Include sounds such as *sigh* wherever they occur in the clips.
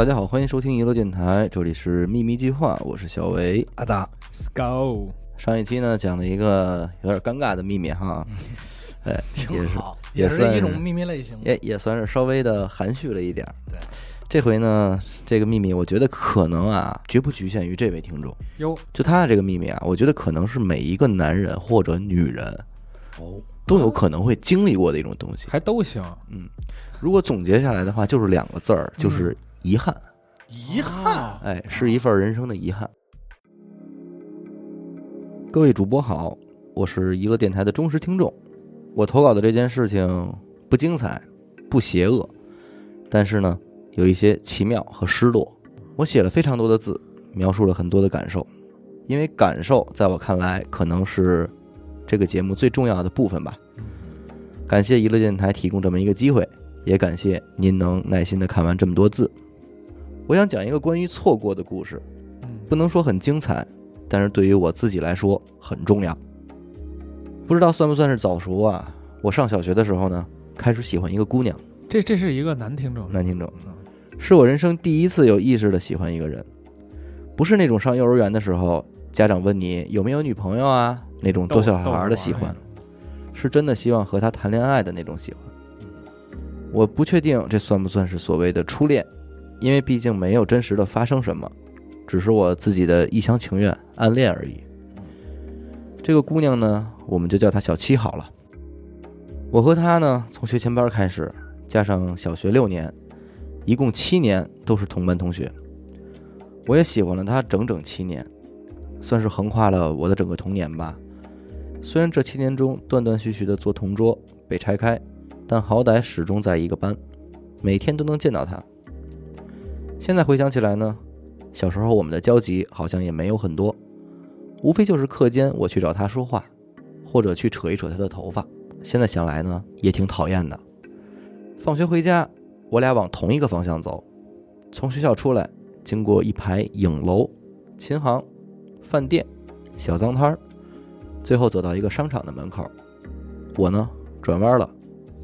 大家好，欢迎收听娱乐电台，这里是秘密计划，我是小维。阿达 go，上一期呢讲了一个有点尴尬的秘密哈，*laughs* 哎，也是好，也是也算一种秘密类型。也也算是稍微的含蓄了一点儿。对，这回呢，这个秘密我觉得可能啊，绝不局限于这位听众。哟，就他的这个秘密啊，我觉得可能是每一个男人或者女人哦，都有可能会经历过的一种东西。还都行，嗯如果总结下来的话，就是两个字儿，就是遗憾。遗憾，哎，是一份人生的遗憾。各位主播好，我是娱乐电台的忠实听众。我投稿的这件事情不精彩，不邪恶，但是呢，有一些奇妙和失落。我写了非常多的字，描述了很多的感受，因为感受在我看来可能是这个节目最重要的部分吧。感谢娱乐电台提供这么一个机会，也感谢您能耐心的看完这么多字。我想讲一个关于错过的故事，嗯，不能说很精彩，但是对于我自己来说很重要。不知道算不算是早熟啊？我上小学的时候呢，开始喜欢一个姑娘，这这是一个男听众，男听众，嗯。是我人生第一次有意识的喜欢一个人，不是那种上幼儿园的时候家长问你有没有女朋友啊那种逗小孩的喜欢，是真的希望和他谈恋爱的那种喜欢。我不确定这算不算是所谓的初恋，因为毕竟没有真实的发生什么，只是我自己的一厢情愿暗恋而已。这个姑娘呢，我们就叫她小七好了。我和她呢，从学前班开始，加上小学六年，一共七年都是同班同学。我也喜欢了她整整七年，算是横跨了我的整个童年吧。虽然这七年中断断续续的做同桌，被拆开，但好歹始终在一个班，每天都能见到她。现在回想起来呢，小时候我们的交集好像也没有很多，无非就是课间我去找她说话，或者去扯一扯她的头发。现在想来呢，也挺讨厌的。放学回家，我俩往同一个方向走，从学校出来，经过一排影楼、琴行、饭店、小脏摊儿，最后走到一个商场的门口。我呢转弯了，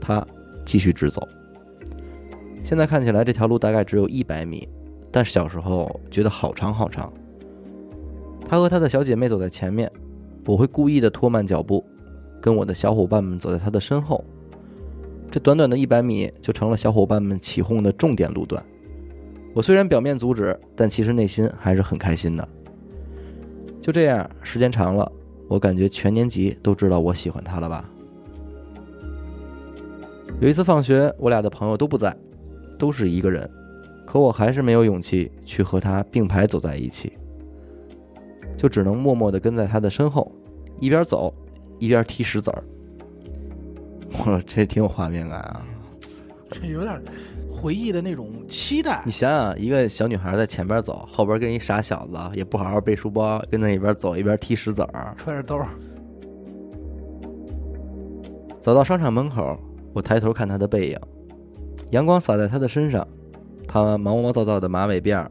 他继续直走。现在看起来这条路大概只有一百米，但是小时候觉得好长好长。他和他的小姐妹走在前面，我会故意的拖慢脚步，跟我的小伙伴们走在他的身后。这短短的一百米就成了小伙伴们起哄的重点路段。我虽然表面阻止，但其实内心还是很开心的。就这样，时间长了，我感觉全年级都知道我喜欢他了吧。有一次放学，我俩的朋友都不在，都是一个人，可我还是没有勇气去和他并排走在一起，就只能默默地跟在他的身后，一边走一边踢石子儿。*laughs* 我这挺有画面感啊！这有点回忆的那种期待你。想想，一个小女孩在前边走，后边跟一傻小子也不好好背书包，跟在一边走一边踢石子儿。揣着兜儿，走到商场门口，我抬头看他的背影，阳光洒在他的身上，他毛毛躁躁的马尾辫儿，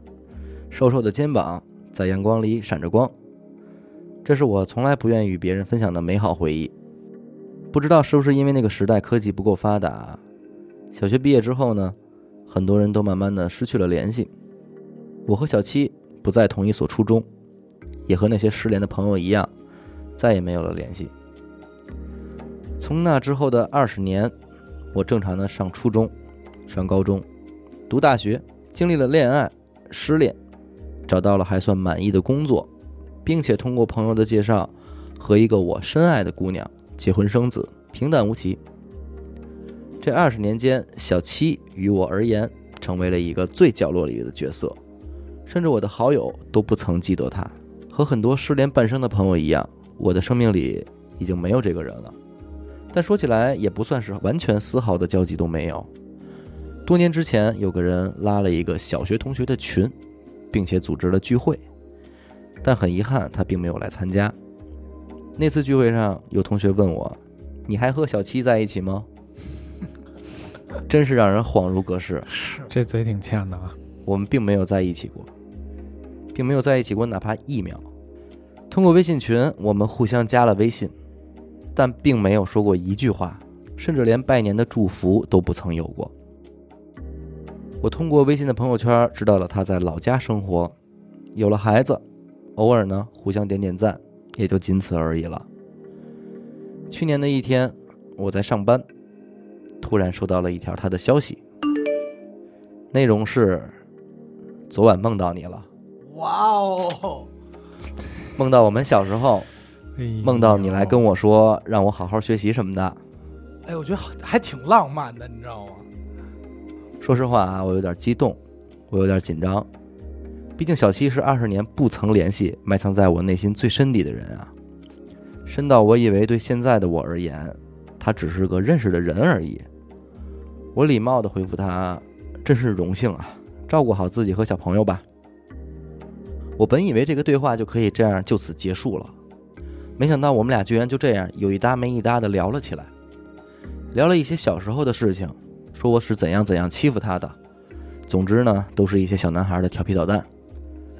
瘦瘦的肩膀在阳光里闪着光。这是我从来不愿与别人分享的美好回忆。不知道是不是因为那个时代科技不够发达，小学毕业之后呢，很多人都慢慢的失去了联系。我和小七不在同一所初中，也和那些失联的朋友一样，再也没有了联系。从那之后的二十年，我正常的上初中、上高中、读大学，经历了恋爱、失恋，找到了还算满意的工作，并且通过朋友的介绍，和一个我深爱的姑娘结婚生子，平淡无奇。这二十年间，小七于我而言成为了一个最角落里的角色，甚至我的好友都不曾记得她。和很多失联半生的朋友一样，我的生命里已经没有这个人了。但说起来也不算是完全丝毫的交集都没有。多年之前，有个人拉了一个小学同学的群，并且组织了聚会，但很遗憾，他并没有来参加。那次聚会上，有同学问我：“你还和小七在一起吗？” *laughs* 真是让人恍如隔世。是这嘴挺欠的啊。我们并没有在一起过，并没有在一起过哪怕一秒。通过微信群，我们互相加了微信，但并没有说过一句话，甚至连拜年的祝福都不曾有过。我通过微信的朋友圈知道了他在老家生活，有了孩子，偶尔呢互相点点赞，也就仅此而已了。去年的一天，我在上班，突然收到了一条他的消息，内容是：昨晚梦到你了，哇哦，梦到我们小时候，梦到你来跟我说让我好好学习什么的。哎，我觉得还挺浪漫的，你知道吗？说实话啊，我有点激动，我有点紧张。毕竟小七是二十年不曾联系、埋藏在我内心最深底的人啊，深到我以为对现在的我而言，他只是个认识的人而已。我礼貌地回复他：“真是荣幸啊，照顾好自己和小朋友吧。”我本以为这个对话就可以这样就此结束了，没想到我们俩居然就这样有一搭没一搭的聊了起来，聊了一些小时候的事情。说我是怎样怎样欺负他的，总之呢，都是一些小男孩的调皮捣蛋。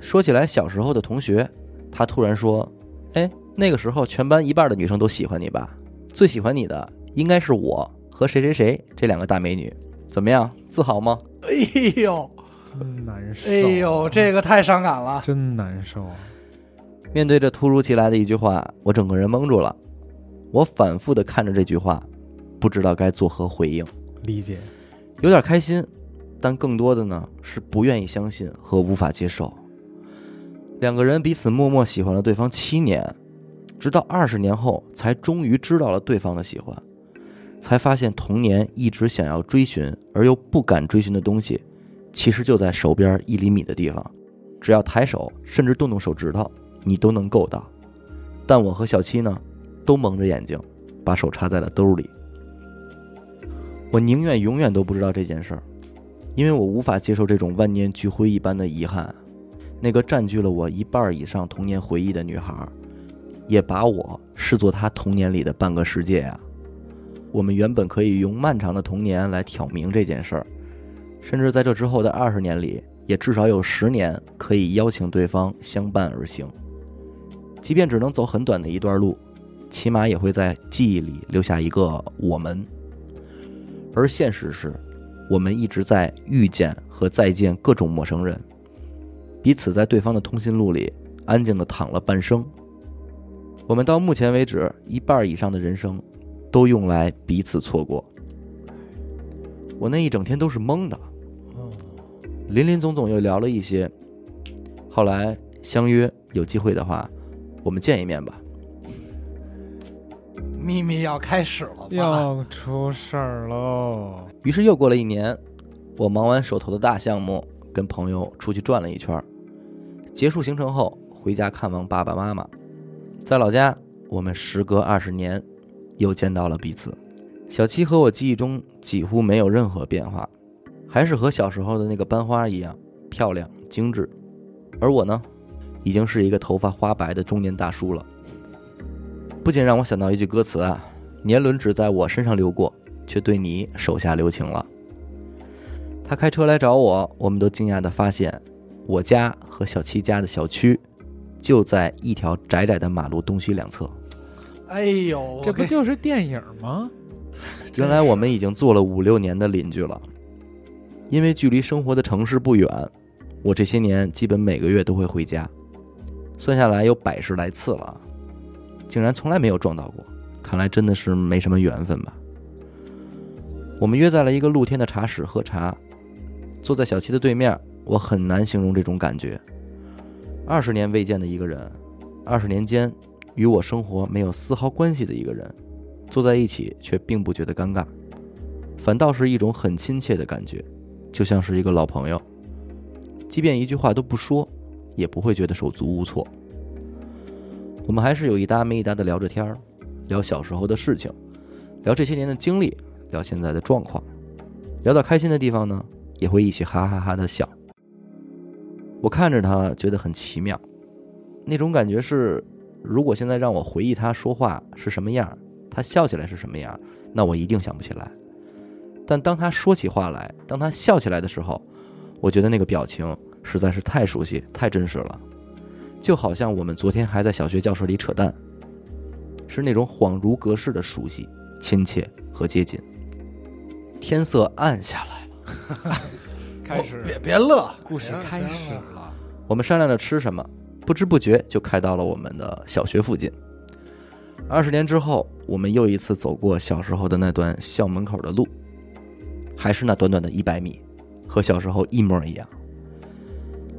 说起来小时候的同学，他突然说：“哎，那个时候全班一半的女生都喜欢你吧？最喜欢你的应该是我和谁谁谁这两个大美女，怎么样？自豪吗哎呦，真难受，哎呦，这个太伤感了。真难受啊！？”面对着突如其来的一句话，我整个人懵住了。我反复的看着这句话，不知道该作何回应。理解，有点开心，但更多的呢是不愿意相信和无法接受。两个人彼此默默喜欢了对方七年，直到二十年后才终于知道了对方的喜欢，才发现童年一直想要追寻而又不敢追寻的东西，其实就在手边一厘米的地方，只要抬手，甚至动动手指头，你都能够到。但我和小七呢，都蒙着眼睛，把手插在了兜里。我宁愿永远都不知道这件事儿，因为我无法接受这种万念俱灰一般的遗憾。那个占据了我一半以上童年回忆的女孩，也把我视作她童年里的半个世界呀、我们原本可以用漫长的童年来挑明这件事儿，甚至在这之后的二十年里，也至少有十年可以邀请对方相伴而行。即便只能走很短的一段路，起码也会在记忆里留下一个我们。而现实是，我们一直在遇见和再见各种陌生人，彼此在对方的通讯录里安静的躺了半生。我们到目前为止，一半以上的人生，都用来彼此错过。我那一整天都是懵的，林林总总又聊了一些。后来相约有机会的话，我们见一面吧。秘密要开始了吧？要出事儿喽！于是又过了一年，我忙完手头的大项目，跟朋友出去转了一圈儿。结束行程后，回家看望爸爸妈妈。在老家，我们时隔二十年，又见到了彼此。小七和我记忆中几乎没有任何变化，还是和小时候的那个班花一样漂亮精致。而我呢，已经是一个头发花白的中年大叔了。不仅让我想到一句歌词啊，年轮只在我身上流过，却对你手下留情了。他开车来找我，我们都惊讶地发现，我家和小七家的小区就在一条窄窄的马路东西两侧。哎呦，这不就是电影吗？原来我们已经做了五六年的邻居了。因为距离生活的城市不远，我这些年基本每个月都会回家，算下来有百十来次了，竟然从来没有撞到过。看来真的是没什么缘分吧。我们约在了一个露天的茶室喝茶，坐在小七的对面，我很难形容这种感觉。二十年未见的一个人，二十年间与我生活没有丝毫关系的一个人，坐在一起却并不觉得尴尬，反倒是一种很亲切的感觉，就像是一个老朋友。即便一句话都不说，也不会觉得手足无措。我们还是有一搭没一搭的聊着天儿，聊小时候的事情，聊这些年的经历，聊现在的状况。聊到开心的地方呢，也会一起哈哈哈的笑。我看着他，觉得很奇妙，那种感觉是，如果现在让我回忆他说话是什么样，他笑起来是什么样，那我一定想不起来。但当他说起话来，当他笑起来的时候，我觉得那个表情实在是太熟悉、太真实了，就好像我们昨天还在小学教室里扯淡，是那种恍如隔世的熟悉、亲切和接近。天色暗下来了，*laughs* 开始别别乐，故事开始了。我们商量着吃什么，不知不觉就开到了我们的小学附近。二十年之后，我们又一次走过小时候的那段校门口的路，还是那短短的一百米，和小时候一模一样。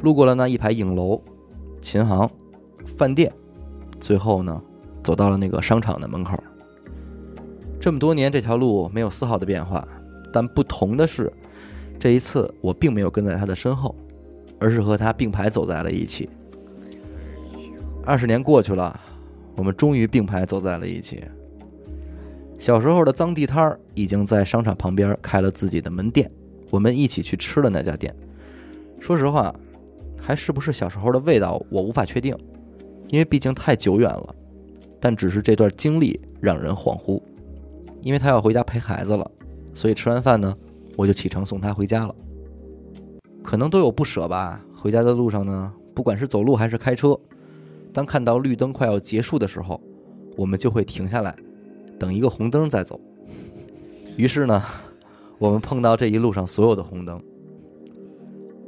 路过了那一排影楼、琴行、饭店，最后呢，走到了那个商场的门口。这么多年，这条路没有丝毫的变化，但不同的是，这一次我并没有跟在他的身后，而是和他并排走在了一起。二十年过去了，我们终于并排走在了一起。小时候的脏地摊儿已经在商场旁边开了自己的门店，我们一起去吃了那家店。说实话，还是不是小时候的味道，我无法确定，因为毕竟太久远了。但只是这段经历让人恍惚，因为他要回家陪孩子了，所以吃完饭呢，我就启程送他回家了。可能都有不舍吧。回家的路上呢，不管是走路还是开车，当看到绿灯快要结束的时候，我们就会停下来，等一个红灯再走。于是呢，我们碰到这一路上所有的红灯。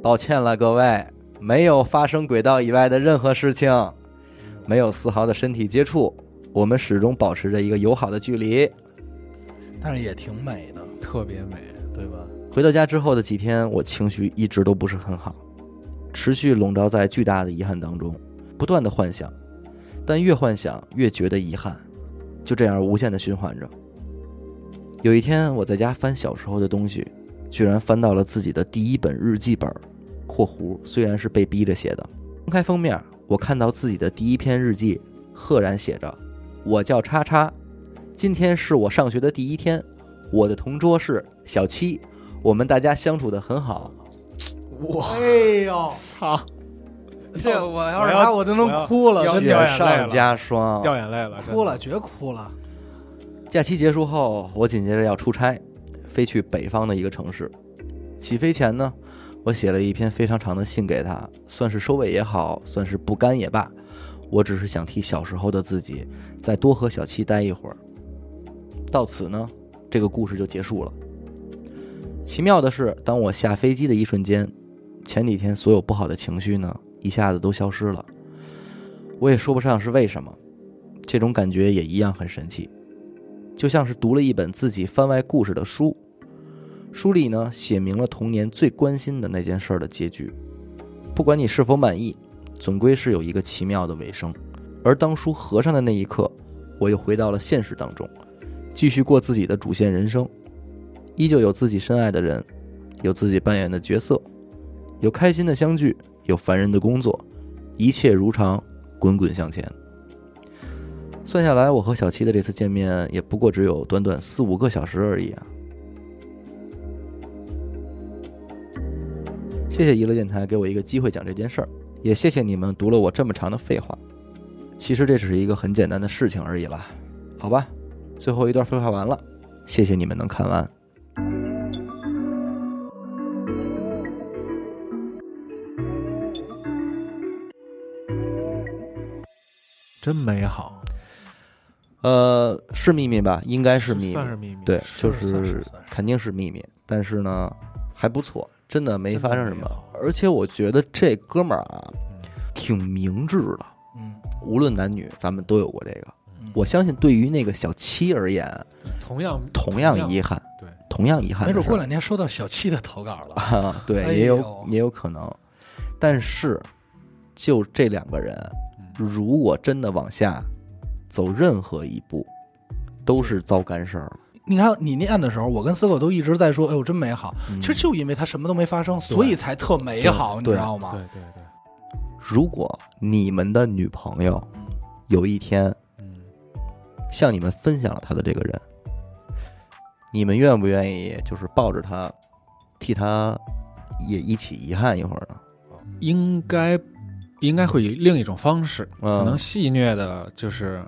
抱歉了，各位，没有发生轨道以外的任何事情，没有丝毫的身体接触，我们始终保持着一个友好的距离。但是也挺美的，特别美，对吧？回到家之后的几天，我情绪一直都不是很好，持续笼罩在巨大的遗憾当中，不断的幻想，但越幻想越觉得遗憾，就这样无限的循环着。有一天，我在家翻小时候的东西，居然翻到了自己的第一本日记本（括弧虽然是被逼着写的）。翻开封面，我看到自己的第一篇日记，赫然写着：“我叫叉叉，今天是我上学的第一天，我的同桌是小七。”我们大家相处的很好，哇，哎呦，操，这我要是他，我都能哭了，要真的掉眼泪了上加霜。掉眼泪了，哭了，绝哭了。假期结束后，我紧接着要出差，飞去北方的一个城市。起飞前呢，我写了一篇非常长的信给他，算是收尾也好，算是不甘也罢。我只是想替小时候的自己再多和小七待一会儿。到此呢，这个故事就结束了。奇妙的是，当我下飞机的一瞬间，前几天所有不好的情绪呢，一下子都消失了。我也说不上是为什么，这种感觉也一样很神奇，就像是读了一本自己番外故事的书，书里呢写明了童年最关心的那件事的结局。不管你是否满意，总归是有一个奇妙的尾声。而当书合上的那一刻，我又回到了现实当中，继续过自己的主线人生。依旧有自己深爱的人，有自己扮演的角色，有开心的相聚，有烦人的工作，一切如常，滚滚向前。算下来，我和小七的这次见面也不过只有短短四五个小时而已啊！谢谢娱乐电台给我一个机会讲这件事儿，也谢谢你们读了我这么长的废话。其实这只是一个很简单的事情而已啦，好吧？最后一段废话完了，谢谢你们能看完。真美好，呃，是秘密吧？应该是秘密算，是秘密，对，就是肯定是秘密。但是呢，还不错，真的没发生什么。而且我觉得这哥们儿啊，嗯挺明智的。嗯，无论男女，咱们都有过这个。嗯我相信，对于那个小七而言，同样同样遗憾，对，同样遗憾。没准过两天收到小七的投稿了。啊，*laughs* 对，哎也有也有可能。但是，就这两个人，嗯如果真的往下走任何一步，都是遭干事儿了。你看你念的时候，我跟思狗都一直在说：“哎呦，真美好。”嗯其实就因为它什么都没发生，所以才特美好，你知道吗对？对对，如果你们的女朋友嗯有一天嗯，向你们分享了她的这个人，你们愿不愿意就是抱着她，替她也一起遗憾一会儿呢？应该应该会以另一种方式，嗯可能戏谑的，就是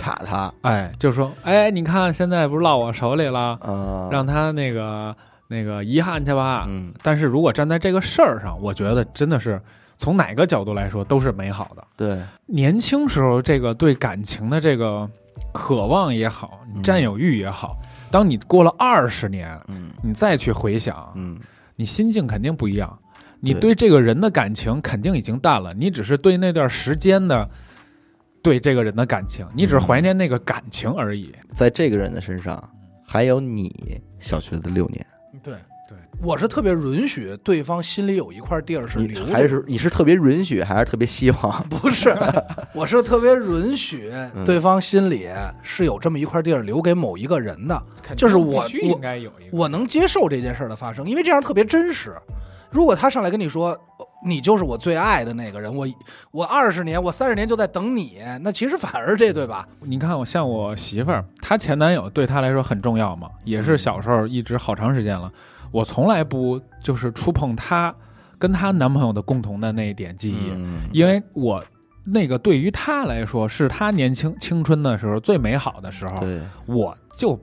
插他，哎，就是说，哎，你看现在不是落我手里了，啊，让他那个那个遗憾去吧。嗯，但是如果站在这个事儿上，我觉得真的是从哪个角度来说都是美好的。对，年轻时候这个对感情的这个渴望也好，嗯。占有欲也好，当你过了二十年，嗯。你再去回想，嗯，你心境肯定不一样，你对。对这个人的感情肯定已经淡了，你只是对那段时间的对这个人的感情，你只是怀念那个感情而已。在这个人的身上，还有你小学的六年，对对，我是特别允许对方心里有一块地儿是你留着，还是你是特别允许，还是特别希望？*laughs* 不是？*laughs* 我是特别允许嗯对方心里是有这么一块地儿留给某一个人的，就是我必须应该有一个，我能接受这件事儿的发生，因为这样特别真实。如果他上来跟你说，呃你就是我最爱的那个人，我我二十年，我三十年就在等你，那其实反而这对吧？你看我像我媳妇儿，她前男友对她来说很重要嘛，也是小时候一直好长时间了，我从来不就是触碰她跟她男朋友的共同的那一点记忆，嗯。因为我那个对于她来说是她年轻青春的时候最美好的时候，我就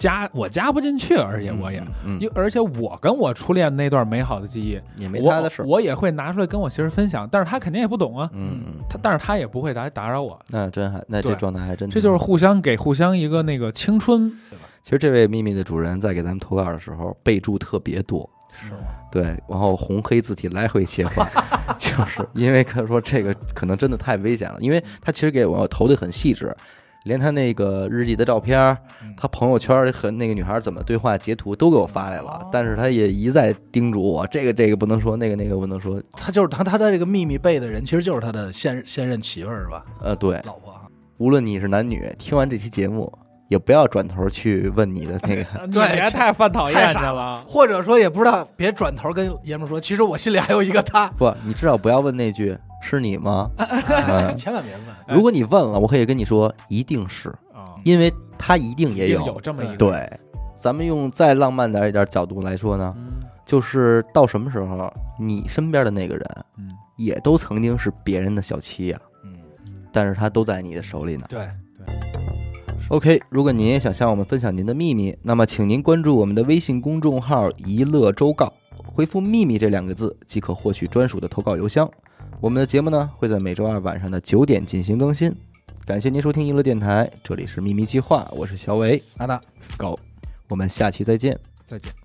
加我加不进去，而且我也。嗯，因而且我跟我初恋那段美好的记忆，也没他的事儿。我也会拿出来跟我媳妇分享，但是她肯定也不懂啊，嗯，嗯她但是她也不会打打扰我，那真还那这状态还真，这就是互相给互相一个那个青春，其实这位秘密的主人在给咱们投稿的时候备注特别多，是吗？对，然后红黑字体来回切换，*laughs* 就是因为他说这个可能真的太危险了，因为他其实给我投的很细致，连他那个日记的照片他朋友圈和那个女孩怎么对话截图都给我发来了，但是他也一再叮嘱我，这个这个不能说，那个那个不能说，他就是他他的这个秘密背的人，其实就是他的现现任媳妇儿是吧？呃，对，老婆啊。无论你是男女，听完这期节目也不要转头去问你的那个，*laughs* 对别太犯讨厌去太傻了。或者说也不知道，别转头跟爷们儿说，其实我心里还有一个他，不，你至少不要问那句是你吗？嗯 *laughs* 千万别问。*laughs* 如果你问了，我可以跟你说一定是，啊，因为他一定也也有。有这么一个，对，咱们用再浪漫点一点角度来说呢，嗯就是到什么时候，你身边的那个人嗯，也都曾经是别人的小七呀、嗯，但是他都在你的手里呢。对，OK，如果您也想向我们分享您的秘密，那么请您关注我们的微信公众号“一乐周告”，回复“秘密”这两个字即可获取专属的投稿邮箱。我们的节目呢会在每周二晚上的九点进行更新。感谢您收听娱乐电台，这里是秘密计划，我是小伟，阿达。，Skull，我们下期再见。再见。